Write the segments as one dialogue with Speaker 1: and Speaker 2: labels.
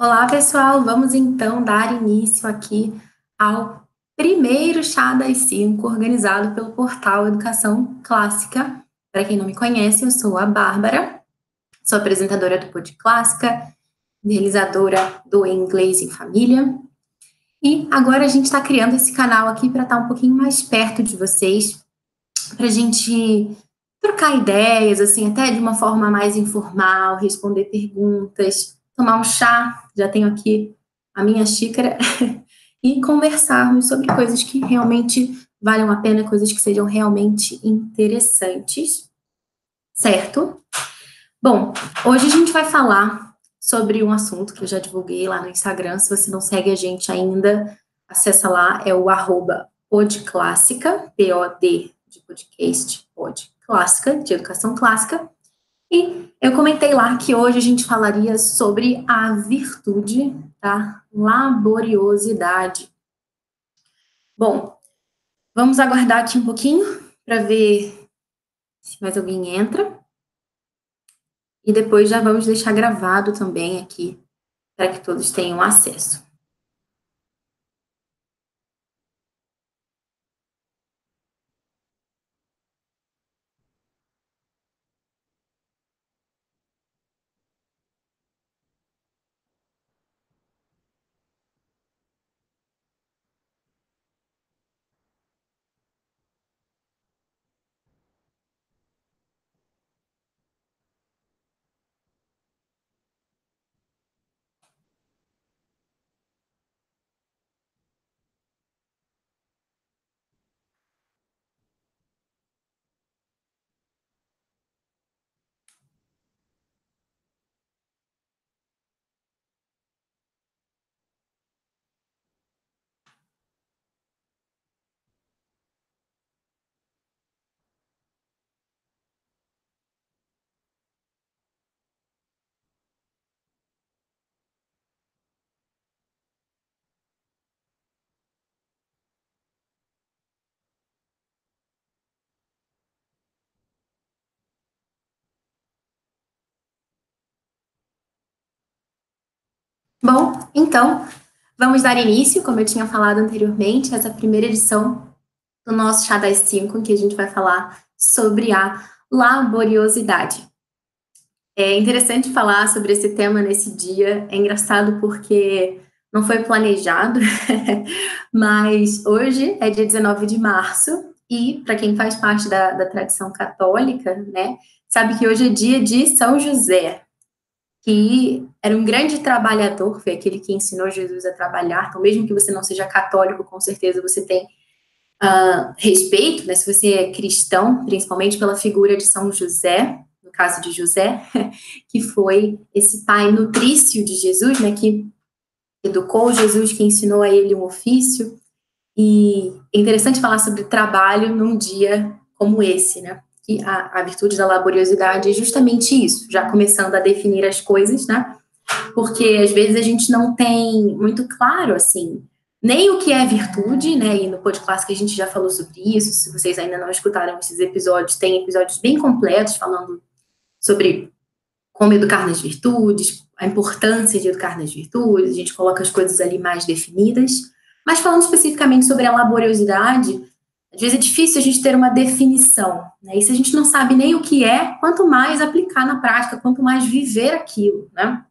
Speaker 1: Olá, pessoal. Vamos então dar início aqui ao primeiro chá das cinco, organizado pelo portal Educação Clássica. Para quem não me conhece, eu sou a Bárbara, sou apresentadora do Pod Clássica, realizadora do Inglês em Família. E agora a gente está criando esse canal aqui para estar tá um pouquinho mais perto de vocês, para a gente trocar ideias, assim, até de uma forma mais informal, responder perguntas tomar um chá, já tenho aqui a minha xícara, e conversarmos sobre coisas que realmente valham a pena, coisas que sejam realmente interessantes, certo? Bom, hoje a gente vai falar sobre um assunto que eu já divulguei lá no Instagram. Se você não segue a gente ainda, acessa lá, é o arroba podclássica, P-O-D de podcast, pod clássica, de educação clássica. E eu comentei lá que hoje a gente falaria sobre a virtude da laboriosidade. Bom, vamos aguardar aqui um pouquinho para ver se mais alguém entra. E depois já vamos deixar gravado também aqui para que todos tenham acesso. Bom, então, vamos dar início, como eu tinha falado anteriormente, essa primeira edição do nosso Chá das 5, em que a gente vai falar sobre a laboriosidade. É interessante falar sobre esse tema nesse dia, é engraçado porque não foi planejado, mas hoje é dia 19 de março, e para quem faz parte da, da tradição católica, né, sabe que hoje é dia de São José, que era um grande trabalhador, foi aquele que ensinou Jesus a trabalhar. Então, mesmo que você não seja católico, com certeza você tem uh, respeito, né? Se você é cristão, principalmente pela figura de São José, no caso de José, que foi esse pai nutrício de Jesus, né? Que educou Jesus, que ensinou a ele um ofício. E é interessante falar sobre trabalho num dia como esse, né? Que a, a virtude da laboriosidade é justamente isso, já começando a definir as coisas, né? Porque às vezes a gente não tem muito claro, assim, nem o que é virtude, né? E no podcast que a gente já falou sobre isso. Se vocês ainda não escutaram esses episódios, tem episódios bem completos falando sobre como educar nas virtudes, a importância de educar nas virtudes, a gente coloca as coisas ali mais definidas. Mas falando especificamente sobre a laboriosidade, às vezes é difícil a gente ter uma definição, né? E se a gente não sabe nem o que é, quanto mais aplicar na prática, quanto mais viver aquilo, né?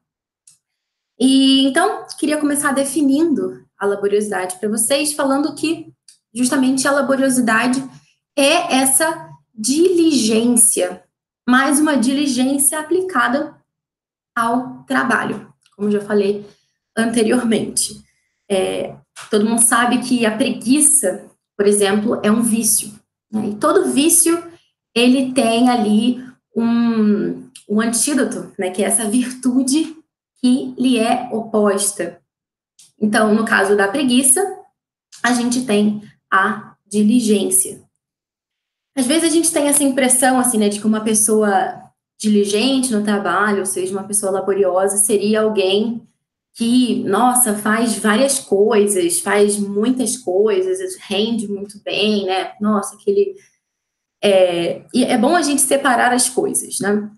Speaker 1: E então, queria começar definindo a laboriosidade para vocês, falando que justamente a laboriosidade é essa diligência, mais uma diligência aplicada ao trabalho, como já falei anteriormente. É, todo mundo sabe que a preguiça por exemplo, é um vício. Né? E todo vício, ele tem ali um, um antídoto, né? que é essa virtude que lhe é oposta. Então, no caso da preguiça, a gente tem a diligência. Às vezes a gente tem essa impressão, assim, né, de que uma pessoa diligente no trabalho, ou seja, uma pessoa laboriosa, seria alguém que, nossa, faz várias coisas, faz muitas coisas, rende muito bem, né? Nossa, aquele. É, e é bom a gente separar as coisas, né?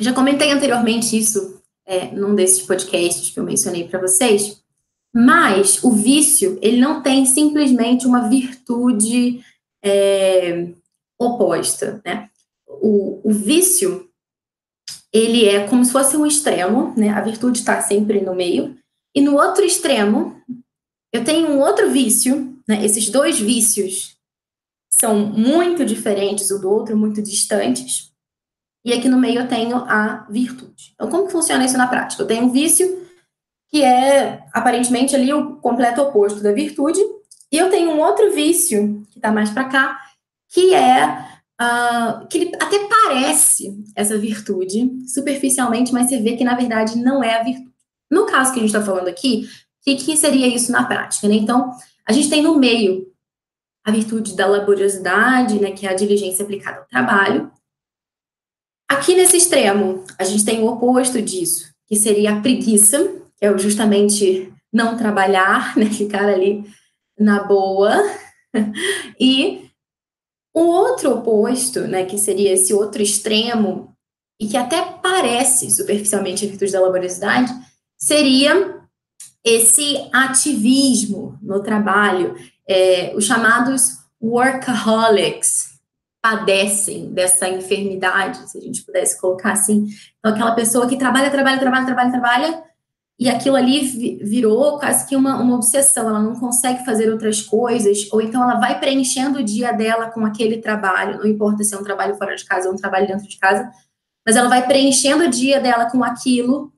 Speaker 1: Já comentei anteriormente isso é, num desses podcasts que eu mencionei para vocês. Mas o vício, ele não tem simplesmente uma virtude é, oposta, né? O, o, vício, ele é como se fosse um extremo, né? A virtude está sempre no meio. E no outro extremo, eu tenho um outro vício, né? Esses dois vícios são muito diferentes um do outro, muito distantes. E aqui no meio eu tenho a virtude. Então, como que funciona isso na prática? Eu tenho um vício que é aparentemente ali o completo oposto da virtude, e eu tenho um outro vício que está mais para cá, que é uh, que ele até parece essa virtude superficialmente, mas você vê que na verdade não é a virtude. No caso que a gente está falando aqui, o que, que, seria isso na prática? Né? Então, a gente tem no meio a virtude da laboriosidade, né, que é a diligência aplicada ao trabalho. Aqui nesse extremo, a gente tem o oposto disso, que seria a preguiça, que é justamente não trabalhar, né, ficar ali na boa. E o outro oposto, né, que seria esse outro extremo, e que até parece superficialmente a virtude da laboriosidade, seria esse ativismo no trabalho. É, os chamados workaholics padecem dessa enfermidade, se a gente pudesse colocar assim. Então, aquela pessoa que trabalha, trabalha, trabalha, trabalha, trabalha, e aquilo ali virou quase que uma, uma obsessão, ela não consegue fazer outras coisas, ou então ela vai preenchendo o dia dela com aquele trabalho, não importa se é um trabalho fora de casa ou um trabalho dentro de casa, mas ela vai preenchendo o dia dela com aquilo,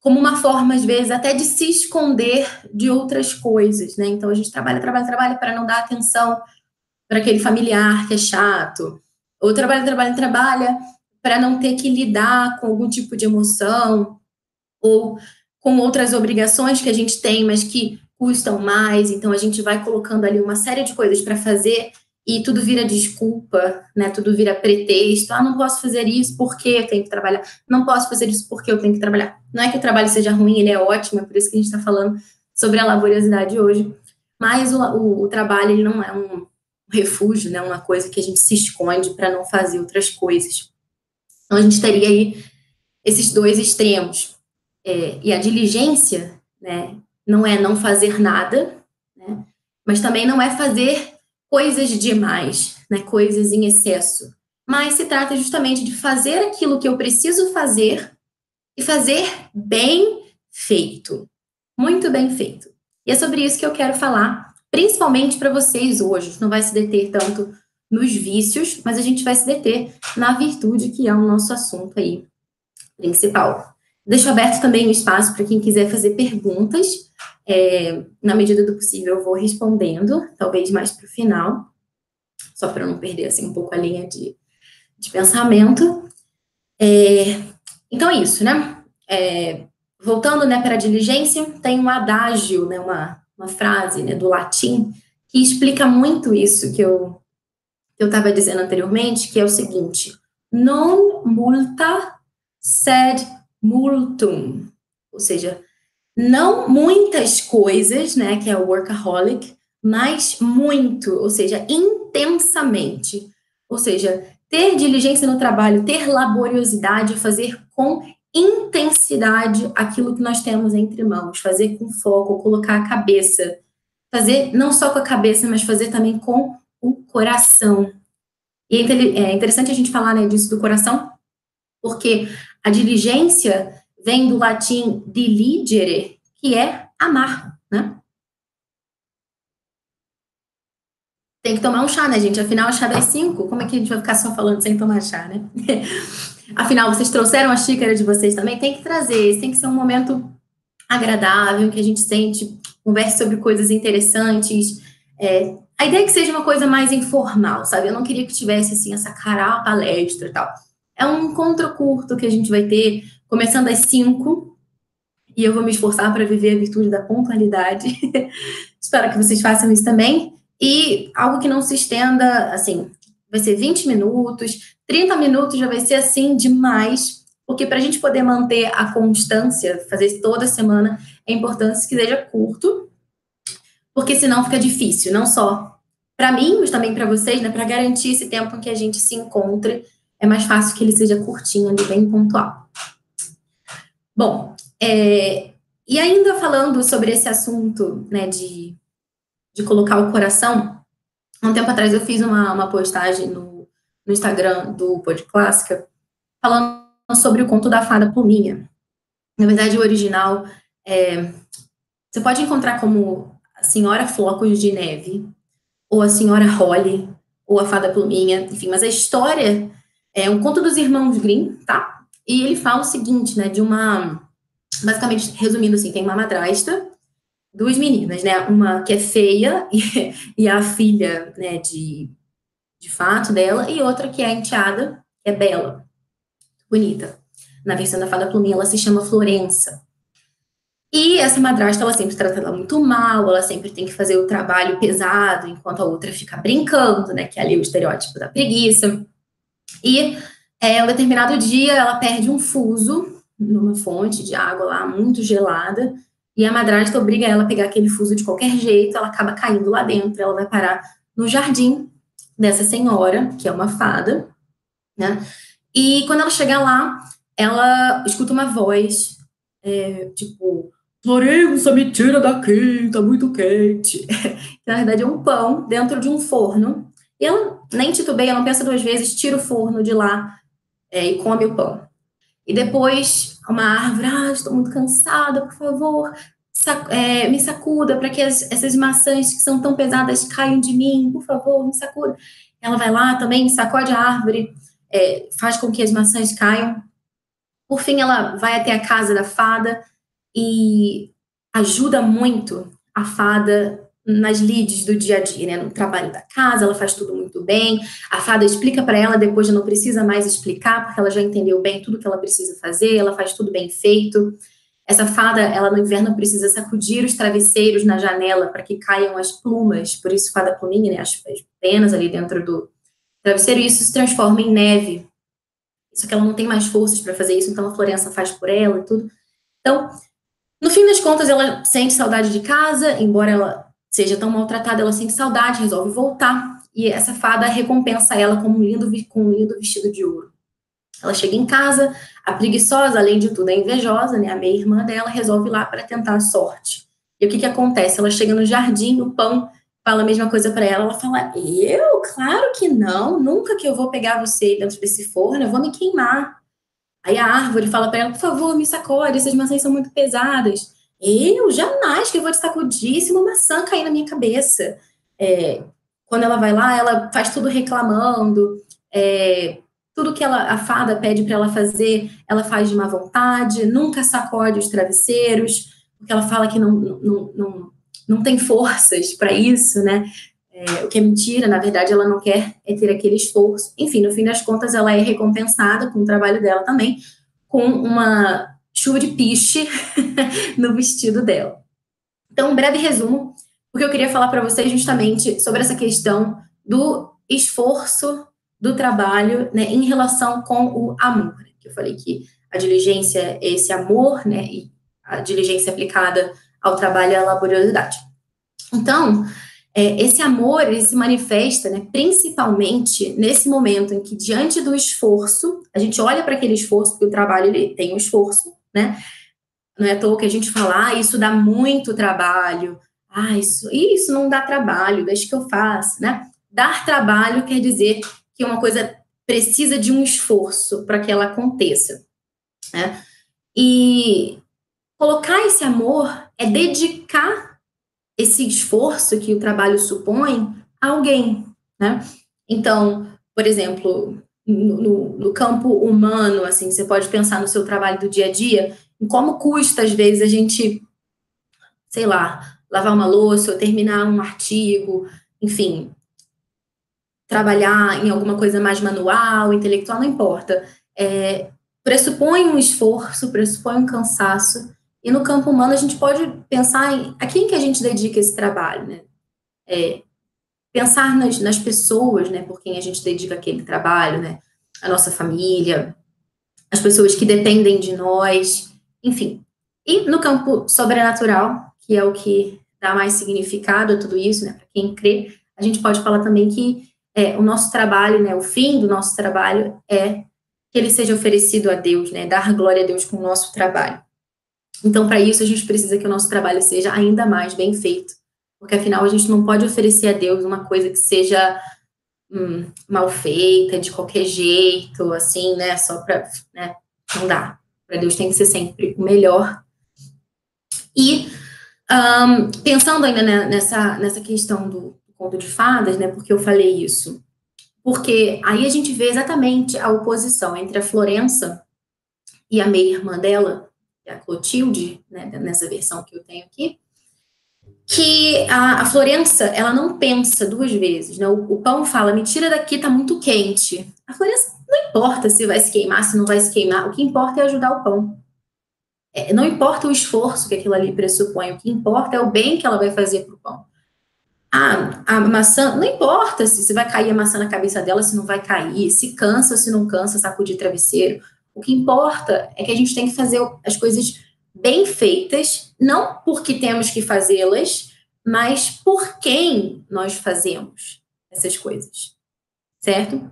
Speaker 1: como uma forma, às vezes, até de se esconder de outras coisas, né? Então a gente trabalha, trabalha, trabalha para não dar atenção para aquele familiar que é chato, ou trabalha, trabalha, trabalha para não ter que lidar com algum tipo de emoção, ou com outras obrigações que a gente tem, mas que custam mais, então a gente vai colocando ali uma série de coisas para fazer e tudo vira desculpa, né? Tudo vira pretexto. Ah, não posso fazer isso porque eu tenho que trabalhar. Não posso fazer isso porque eu tenho que trabalhar. Não é que o trabalho seja ruim, ele é ótimo, é por isso que a gente está falando sobre a laboriosidade hoje. Mas o, o, o, trabalho ele não é um refúgio, né? Uma coisa que a gente se esconde para não fazer outras coisas. Então a gente teria aí esses dois extremos. É, e a diligência, né, não é não fazer nada, né, mas também não é fazer coisas demais, né, coisas em excesso. Mas se trata justamente de fazer aquilo que eu preciso fazer e fazer bem feito. Muito bem feito. E é sobre isso que eu quero falar, principalmente para vocês hoje. A gente não vai se deter tanto nos vícios, mas a gente vai se deter na virtude, que é o nosso assunto aí principal. Deixo aberto também o espaço para quem quiser fazer perguntas. É, na medida do possível, eu vou respondendo, talvez mais para o final, só para não perder assim, um pouco a linha de, de pensamento. É, então é isso, né? É, voltando né, para a diligência, tem um adágio, né, uma, uma frase né, do latim, que explica muito isso que eu que eu estava dizendo anteriormente, que é o seguinte: non multa sed multum, ou seja, não muitas coisas, né, que é o workaholic, mas muito, ou seja, intensamente. Ou seja, ter diligência no trabalho, ter laboriosidade, fazer com intensidade aquilo que nós temos entre mãos, fazer com foco, colocar a cabeça, fazer não só com a cabeça, mas fazer também com o coração. E é, é interessante a gente falar né, disso do coração, porque a diligência vem do latim diligere, que é amar, né? Tem que tomar um chá, né, gente? Afinal, o chá das cinco. Como é que a gente vai ficar só falando sem tomar chá, né? Afinal, vocês trouxeram a xícara de vocês também? Tem que trazer. Tem que ser um momento agradável, que a gente sente, converse sobre coisas interessantes. É, a ideia é que seja uma coisa mais informal, sabe? Eu não queria que tivesse, assim, essa cara palestra e tal. É um encontro curto que a gente vai ter, começando às 5, e eu vou me esforçar para viver a virtude da pontualidade. Espero que vocês façam isso também. E algo que não se estenda, assim, vai ser 20 minutos, 30 minutos já vai ser assim demais, porque para a gente poder manter a constância, fazer isso toda semana, é importante que seja curto, porque senão fica difícil, não só para mim, mas também para vocês, né, para garantir esse tempo em que a gente se encontre é mais fácil que ele seja curtinho ali, bem pontual. Bom, é, e ainda falando sobre esse assunto, né, de, de colocar o coração, um tempo atrás eu fiz uma, uma postagem no, no Instagram do Pod Clássica, falando sobre o conto da fada Pluminha. Na verdade, o original é, você pode encontrar como a Senhora Flocos de Neve, ou a Senhora Holly, ou a Fada Pluminha, enfim, mas a história é um conto dos irmãos Grimm, tá? E ele fala o seguinte, né, de uma, basicamente, resumindo assim, tem uma madrasta, duas meninas, né, uma que é feia e, e a filha, né, de, de fato dela, e outra que é enteada, que é bela, bonita. Na versão da Fada Pluminha, ela se chama Florença. E essa madrasta, ela sempre trata ela muito mal, ela sempre tem que fazer o trabalho pesado, enquanto a outra fica brincando, né? Que é ali o estereótipo da preguiça. E é, um determinado dia ela perde um fuso numa fonte de água lá muito gelada, e a madrasta obriga ela a pegar aquele fuso de qualquer jeito, ela acaba caindo lá dentro, ela vai parar no jardim dessa senhora, que é uma fada, né? E quando ela chega lá, ela escuta uma voz, é, tipo, Florença, me tira daqui, tá muito quente. Na verdade, é um pão dentro de um forno. E ela nem titubeia, não pensa duas vezes, tira o forno de lá é, e come o pão. E depois, uma árvore, ah, estou muito cansada, por favor, sac é, me sacuda para que as, essas maçãs que são tão pesadas caiam de mim, por favor, me sacuda. Ela vai lá também, sacode a árvore, é, faz com que as maçãs caiam. Por fim, ela vai até a casa da fada e ajuda muito a fada nas leads do dia a dia, né? No trabalho da casa, ela faz tudo muito bem. A fada explica para ela, depois já não precisa mais explicar, porque ela já entendeu bem tudo que ela precisa fazer, ela faz tudo bem feito. Essa fada, ela no inverno precisa sacudir os travesseiros na janela para que caiam as plumas, por isso fada pluminha, né? As, as penas ali dentro do travesseiro, e isso se transforma em neve. Só que ela não tem mais forças para fazer isso, então a Florença faz por ela e tudo. Então, no fim das contas, ela sente saudade de casa, embora ela seja tão maltratada, ela sente saudade, resolve voltar. E essa fada recompensa ela com um lindo, com um lindo vestido de ouro. Ela chega em casa, a preguiçosa, além de tudo, é invejosa, né? A meia irmã dela resolve ir lá para tentar a sorte. E o que que acontece? Ela chega no jardim, o pão fala a mesma coisa para ela. Ela fala: Eu? Claro que não, nunca que eu vou pegar você dentro desse forno, eu vou me queimar. Aí a árvore fala para ela, por favor, me sacode, essas maçãs são muito pesadas. Eu jamais que eu vou te sacudir se uma maçã cair na minha cabeça. É, quando ela vai lá, ela faz tudo reclamando, é, tudo que ela, a fada pede para ela fazer, ela faz de má vontade, nunca sacode os travesseiros, porque ela fala que não, não, não, não tem forças para isso, né? É, o que é mentira, na verdade, ela não quer é ter aquele esforço. Enfim, no fim das contas, ela é recompensada com o trabalho dela também, com uma chuva de piche no vestido dela. Então, um breve resumo, porque eu queria falar para vocês justamente sobre essa questão do esforço do trabalho né, em relação com o amor. Né? Que eu falei que a diligência é esse amor, né, e a diligência aplicada ao trabalho é a laboriosidade. Então, é, esse amor ele se manifesta né, principalmente nesse momento em que, diante do esforço, a gente olha para aquele esforço, porque o trabalho ele tem um esforço, né? Não é à toa que a gente fala, ah, isso dá muito trabalho, ah, isso, isso não dá trabalho, deixa que eu faço, né? Dar trabalho quer dizer que uma coisa precisa de um esforço para que ela aconteça, né? E colocar esse amor é dedicar esse esforço que o trabalho supõe a alguém, né? Então, por exemplo, no, no, campo humano, assim, você pode pensar no seu trabalho do dia a dia, em como custa, às vezes, a gente, sei lá, lavar uma louça ou terminar um artigo, enfim, trabalhar em alguma coisa mais manual, intelectual, não importa. É, pressupõe um esforço, pressupõe um cansaço, e no campo humano a gente pode pensar em a quem que a gente dedica esse trabalho, né? É, pensar nas, nas pessoas, né, por quem a gente dedica aquele trabalho, né? A nossa família, as pessoas que dependem de nós, enfim. E no campo sobrenatural, que é o que dá mais significado a tudo isso, né, para quem crê, a gente pode falar também que é, o nosso trabalho, né, o fim do nosso trabalho é que ele seja oferecido a Deus, né, dar glória a Deus com o nosso trabalho. Então, para isso, a gente precisa que o nosso trabalho seja ainda mais bem feito, porque afinal a gente não pode oferecer a Deus uma coisa que seja hum, mal feita, de qualquer jeito, assim, né? Só para. Né? Não dá. Para Deus tem que ser sempre o melhor. E um, pensando ainda nessa, nessa questão do conto de fadas, né? Porque eu falei isso. Porque aí a gente vê exatamente a oposição entre a Florença e a meia-irmã dela, é a Clotilde, né, nessa versão que eu tenho aqui, que a, a Florença, ela não pensa duas vezes, né? O, o, pão fala, me tira daqui, tá muito quente. A Florença não importa se vai se queimar, se não vai se queimar, o que importa é ajudar o pão. É, não importa o esforço que aquilo ali pressupõe, o que importa é o bem que ela vai fazer para o pão. Ah, a maçã, não importa se, se vai cair a maçã na cabeça dela, se não vai cair, se cansa, se não cansa, sacudir travesseiro. O que importa é que a gente tem que fazer as coisas bem feitas, não porque temos que fazê-las, mas por quem nós fazemos essas coisas, certo?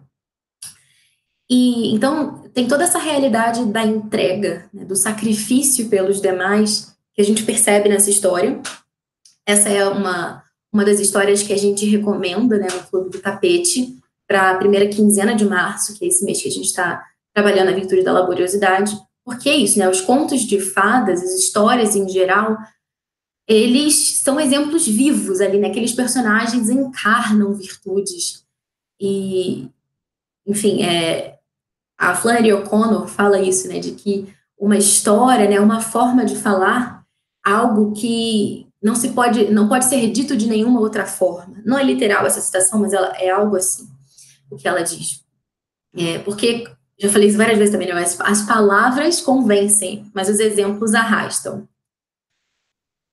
Speaker 1: E então tem toda essa realidade da entrega, né, do sacrifício pelos demais que a gente percebe nessa história. Essa é uma, uma das histórias que a gente recomenda né, no Clube do Tapete para a primeira quinzena de março, que é esse mês que a gente está trabalhando a virtude da laboriosidade. Porque é isso, né? Os contos de fadas, as histórias em geral, eles são exemplos vivos ali, né? Aqueles personagens encarnam virtudes. E, enfim, é, a Flannery O'Connor fala isso, né, de que uma história, né, uma forma de falar algo que não se pode, não pode ser dito de nenhuma outra forma. Não é literal essa citação, mas ela é algo assim, o que ela diz. É, porque, já falei isso várias vezes também, né, as, as palavras convencem, mas os exemplos arrastam.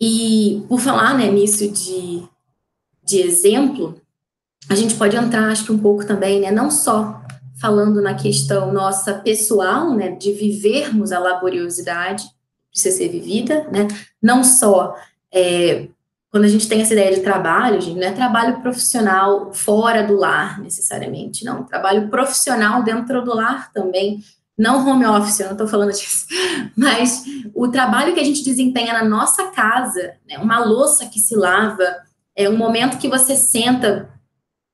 Speaker 1: E por falar né, nisso de, de exemplo, a gente pode entrar, acho que um pouco também, né, não só falando na questão nossa pessoal, né, de vivermos a laboriosidade, precisa ser vivida, né, não só é, quando a gente tem essa ideia de trabalho, gente, não é trabalho profissional fora do lar, necessariamente, não, trabalho profissional dentro do lar também, não home office, eu não estou falando disso, mas o trabalho que a gente desempenha na nossa casa, né, uma louça que se lava, é um momento que você senta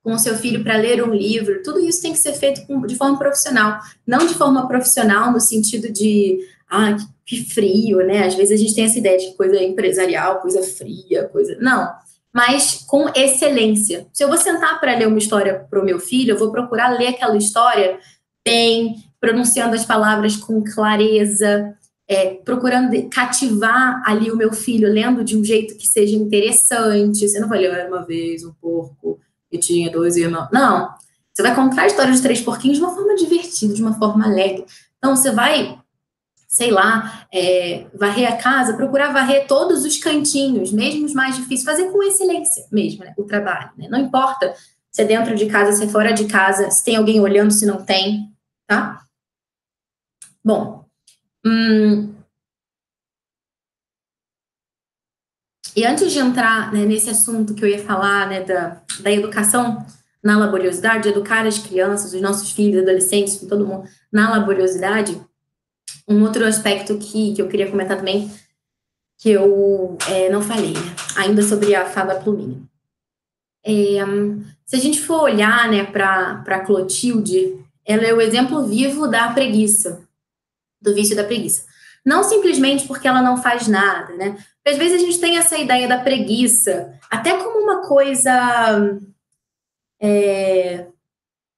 Speaker 1: com o seu filho para ler um livro, tudo isso tem que ser feito de forma profissional, não de forma profissional no sentido de, ah, que frio, né? Às vezes a gente tem essa ideia de coisa empresarial, coisa fria, coisa. Não, mas com excelência. Se eu vou sentar para ler uma história para o meu filho, eu vou procurar ler aquela história bem, pronunciando as palavras com clareza, é, procurando cativar ali o meu filho, lendo de um jeito que seja interessante. Você não vai ler uma vez um porco que tinha dois irmãos. Não. Você vai contar a história dos três porquinhos de uma forma divertida, de uma forma alegre. Então, você vai, sei lá, é, varrer a casa, procurar varrer todos os cantinhos, mesmo os mais difíceis, fazer com excelência mesmo né, o trabalho. Né? Não importa se é dentro de casa, se é fora de casa, se tem alguém olhando, se não tem, tá? Bom, hum, E antes de entrar né, nesse assunto que eu ia falar, né, da, da educação na laboriosidade, educar as crianças, os nossos filhos, adolescentes, todo mundo na laboriosidade, um outro aspecto que, que eu queria comentar também, que eu é, não falei, né, ainda sobre a fada plumínea. É, se a gente for olhar né, para Clotilde, ela é o exemplo vivo da preguiça, do vício da preguiça. Não simplesmente porque ela não faz nada, né? Às vezes a gente tem essa ideia da preguiça, até como uma coisa é,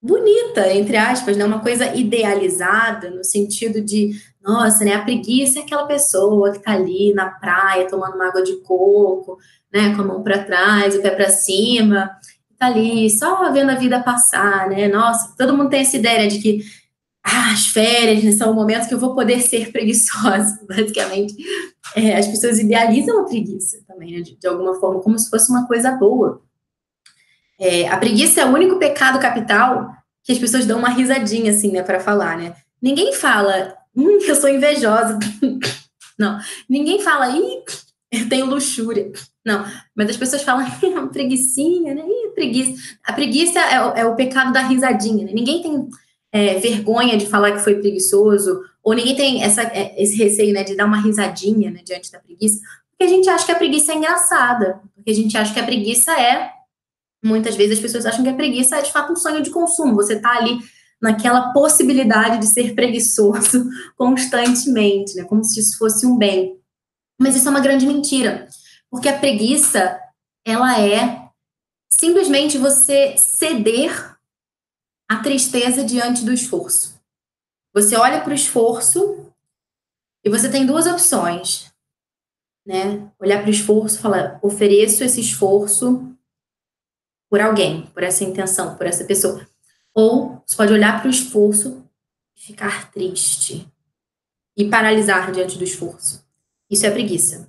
Speaker 1: bonita, entre aspas, né? uma coisa idealizada, no sentido de, nossa, né? a preguiça é aquela pessoa que está ali na praia tomando uma água de coco, né? com a mão para trás, o pé para cima, está ali só vendo a vida passar, né? Nossa, todo mundo tem essa ideia de que ah, as férias né, são o momento que eu vou poder ser preguiçosa, basicamente. É, as pessoas idealizam a preguiça também, né, de, de, alguma forma, como se fosse uma coisa boa. É, a preguiça é o único pecado capital que as pessoas dão uma risadinha, assim, né, para falar, né? Ninguém fala, hum, eu sou invejosa. Não. Ninguém fala, ih, eu tenho luxúria. Não. Mas as pessoas falam, preguiçinha, né? Ih, preguiça. A preguiça é, é o pecado da risadinha, né? Ninguém tem é, vergonha de falar que foi preguiçoso ou ninguém tem essa, é, esse receio, né, de dar uma risadinha, né, diante da preguiça, porque a gente acha que a preguiça é engraçada, porque a gente acha que a preguiça é, muitas vezes as pessoas acham que a preguiça é de fato um sonho de consumo, você tá ali naquela possibilidade de ser preguiçoso constantemente, né, como se isso fosse um bem. Mas isso é uma grande mentira, porque a preguiça, ela é simplesmente você ceder à tristeza diante do esforço. Você olha para o esforço e você tem duas opções, né? Olhar para o esforço, falar, ofereço esse esforço por alguém, por essa intenção, por essa pessoa. Ou você pode olhar para o esforço e ficar triste e paralisar diante do esforço. Isso é preguiça.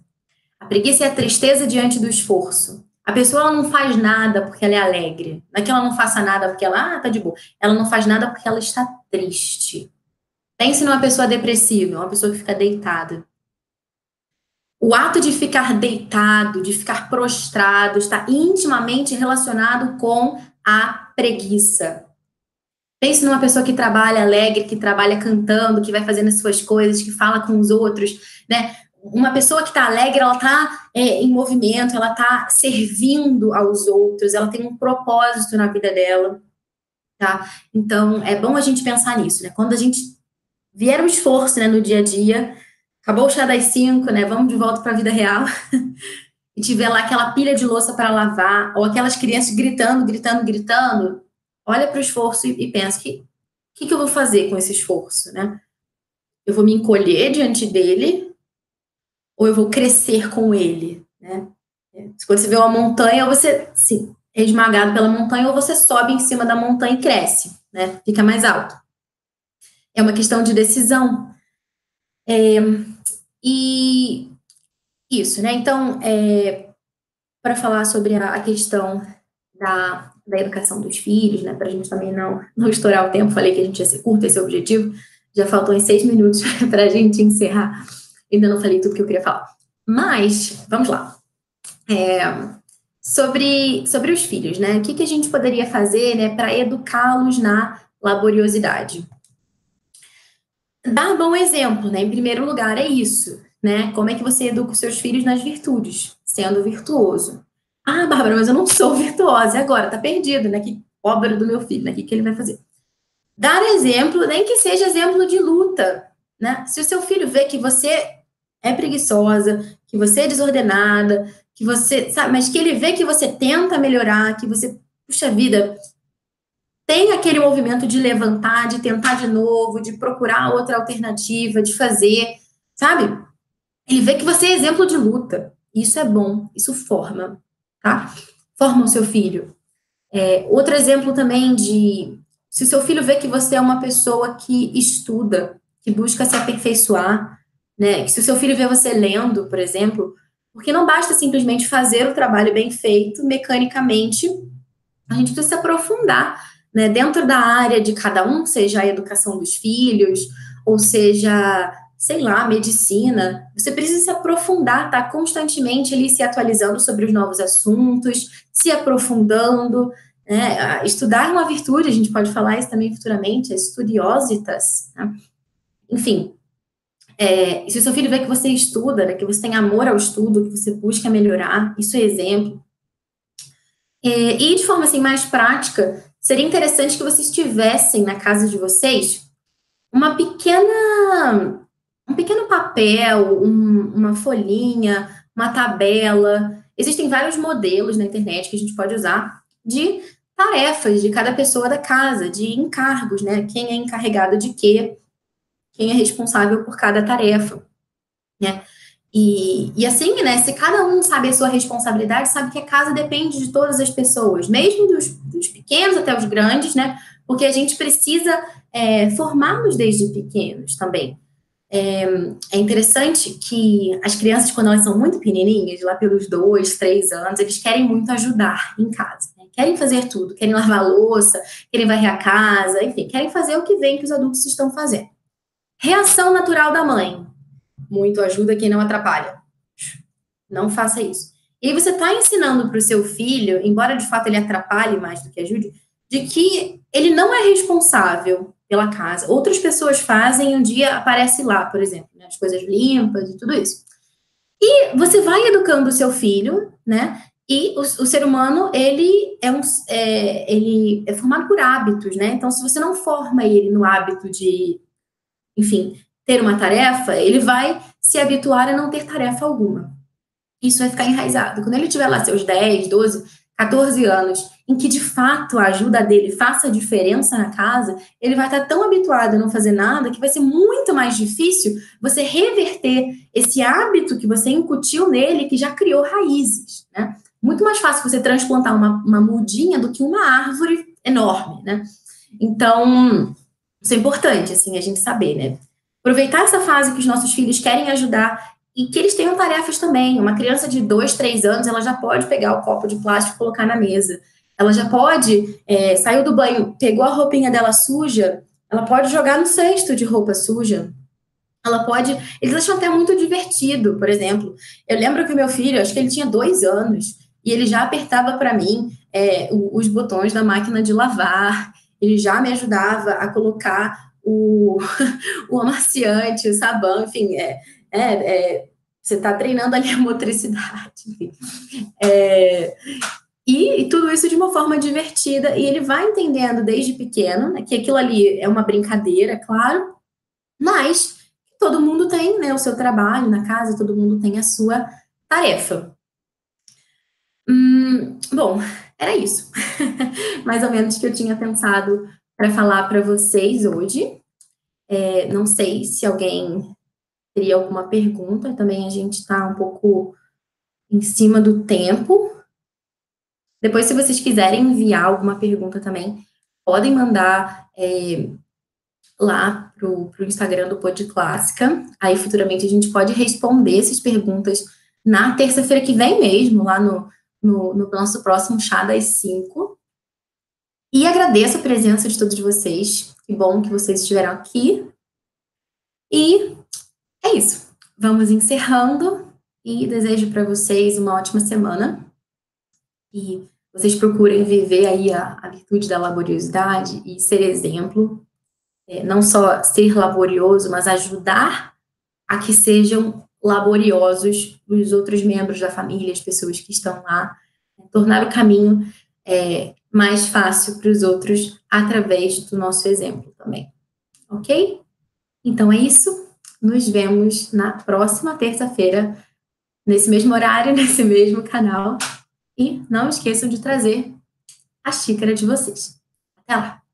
Speaker 1: A preguiça é a tristeza diante do esforço. A pessoa não faz nada porque ela é alegre. Não é que ela não faça nada porque ela, ah, tá de boa. Ela não faz nada porque ela está triste. Pense numa pessoa depressiva, uma pessoa que fica deitada. O ato de ficar deitado, de ficar prostrado, está intimamente relacionado com a preguiça. Pense numa pessoa que trabalha alegre, que trabalha cantando, que vai fazendo as suas coisas, que fala com os outros, né? uma pessoa que está alegre, ela está é, em movimento, ela está servindo aos outros, ela tem um propósito na vida dela, tá? Então, é bom a gente pensar nisso, né? Quando a gente vier um esforço, né, no dia a dia, acabou o chá das cinco, né? Vamos de volta para a vida real. e tiver lá aquela pilha de louça para lavar, ou aquelas crianças gritando, gritando, gritando, olha para o esforço e, e pensa que o que, que eu vou fazer com esse esforço, né? Eu vou me encolher diante dele ou eu vou crescer com ele, né? Quando você vê uma montanha, você sim, é esmagado pela montanha, ou você sobe em cima da montanha e cresce, né? Fica mais alto. É uma questão de decisão. É, e isso, né? Então, é, para falar sobre a, questão da, da educação dos filhos, né? Para a gente também não, não estourar o tempo, falei que a gente ia ser curto esse objetivo, já faltou em seis minutos para a gente encerrar. Ainda não falei tudo que eu queria falar. Mas, vamos lá. É, sobre, sobre os filhos, né? O que, que a gente poderia fazer né, para educá-los na laboriosidade? Dar bom exemplo, né? Em primeiro lugar, é isso, né? Como é que você educa os seus filhos nas virtudes, sendo virtuoso? Ah, Bárbara, mas eu não sou virtuosa. E agora? Tá perdido, né? Que obra do meu filho, né? O que, que ele vai fazer? Dar exemplo, nem que seja exemplo de luta, né? Se o seu filho vê que você é preguiçosa, que você é desordenada, que você, sabe, mas que ele vê que você tenta melhorar, que você, puxa vida, tem aquele movimento de levantar, de tentar de novo, de procurar outra alternativa, de fazer, sabe? Ele vê que você é exemplo de luta. Isso é bom, isso forma, tá? Forma o seu filho. É, outro exemplo também de se o seu filho vê que você é uma pessoa que estuda, que busca se aperfeiçoar, né? Que se o seu filho vê você lendo, por exemplo, porque não basta simplesmente fazer o trabalho bem feito mecanicamente, a gente precisa se aprofundar, né? Dentro da área de cada um, seja a educação dos filhos, ou seja, sei lá, medicina, você precisa se aprofundar, tá constantemente ali se atualizando sobre os novos assuntos, se aprofundando, né? Estudar uma virtude, a gente pode falar isso também futuramente, é estudiositas, né? enfim. É, se o seu filho vê que você estuda, né, que você tem amor ao estudo, que você busca melhorar, isso é exemplo. É, e de forma assim mais prática, seria interessante que vocês tivessem na casa de vocês uma pequena, um pequeno papel, um, uma folhinha, uma tabela. Existem vários modelos na internet que a gente pode usar de tarefas de cada pessoa da casa, de encargos, né? Quem é encarregado de quê? quem é responsável por cada tarefa, né? E, e assim, né, se cada um sabe a sua responsabilidade, sabe que a casa depende de todas as pessoas, mesmo dos, dos pequenos até os grandes, né? Porque a gente precisa é, formá-los desde pequenos também. É, é, interessante que as crianças, quando elas são muito pequenininhas, lá pelos dois, três anos, eles querem muito ajudar em casa. Né? Querem fazer tudo, querem lavar louça, querem varrer a casa, enfim, querem fazer o que vem que os adultos estão fazendo. Reação natural da mãe. Muito ajuda quem não atrapalha. Não faça isso. E aí você está ensinando para o seu filho, embora de fato ele atrapalhe mais do que ajude, de que ele não é responsável pela casa. Outras pessoas fazem um dia aparece lá, por exemplo, né, as coisas limpas e tudo isso. E você vai educando o seu filho, né? E o, o ser humano, ele é, um, é, ele é formado por hábitos, né? Então, se você não forma ele no hábito de, enfim, ter uma tarefa, ele vai se habituar a não ter tarefa alguma. Isso vai ficar enraizado. Quando ele tiver lá seus 10, 12, 14 anos, em que de fato a ajuda dele faça diferença na casa, ele vai estar tão habituado a não fazer nada que vai ser muito mais difícil você reverter esse hábito que você incutiu nele, que já criou raízes, né? Muito mais fácil você transplantar uma, uma mudinha do que uma árvore enorme, né? Então, isso é importante, assim, a gente saber, né? Aproveitar essa fase que os nossos filhos querem ajudar e que eles tenham tarefas também. Uma criança de dois, três anos, ela já pode pegar o copo de plástico e colocar na mesa. Ela já pode, é, saiu do banho, pegou a roupinha dela suja, ela pode jogar no cesto de roupa suja. Ela pode. Eles acham até muito divertido, por exemplo. Eu lembro que o meu filho, acho que ele tinha dois anos, e ele já apertava para mim é, os botões da máquina de lavar, ele já me ajudava a colocar o, o amaciante, o sabão, enfim, é, é, é você está treinando ali a motricidade. É, e, e, tudo isso de uma forma divertida, e ele vai entendendo desde pequeno né, que aquilo ali é uma brincadeira, claro, mas todo mundo tem né, o seu trabalho na casa, todo mundo tem a sua tarefa. Hum, bom, era isso. Mais ou menos que eu tinha pensado para falar para vocês hoje. É, não sei se alguém teria alguma pergunta, também a gente está um pouco em cima do tempo. Depois, se vocês quiserem enviar alguma pergunta também, podem mandar é, lá para o Instagram do Pod Clássica. Aí, futuramente, a gente pode responder essas perguntas na terça-feira que vem mesmo, lá no, no, no nosso próximo chá das 5. E agradeço a presença de todos vocês. Que bom que vocês estiveram aqui. E é isso. Vamos encerrando e desejo para vocês uma ótima semana. E vocês procurem viver aí a, a virtude da laboriosidade e ser exemplo. É, não só ser laborioso, mas ajudar a que sejam laboriosos os outros membros da família, as pessoas que estão lá, tornar o caminho é, mais fácil para os outros através do nosso exemplo também. Ok? Então é isso. Nos vemos na próxima terça-feira, nesse mesmo horário, nesse mesmo canal. E não esqueçam de trazer a xícara de vocês. Até lá!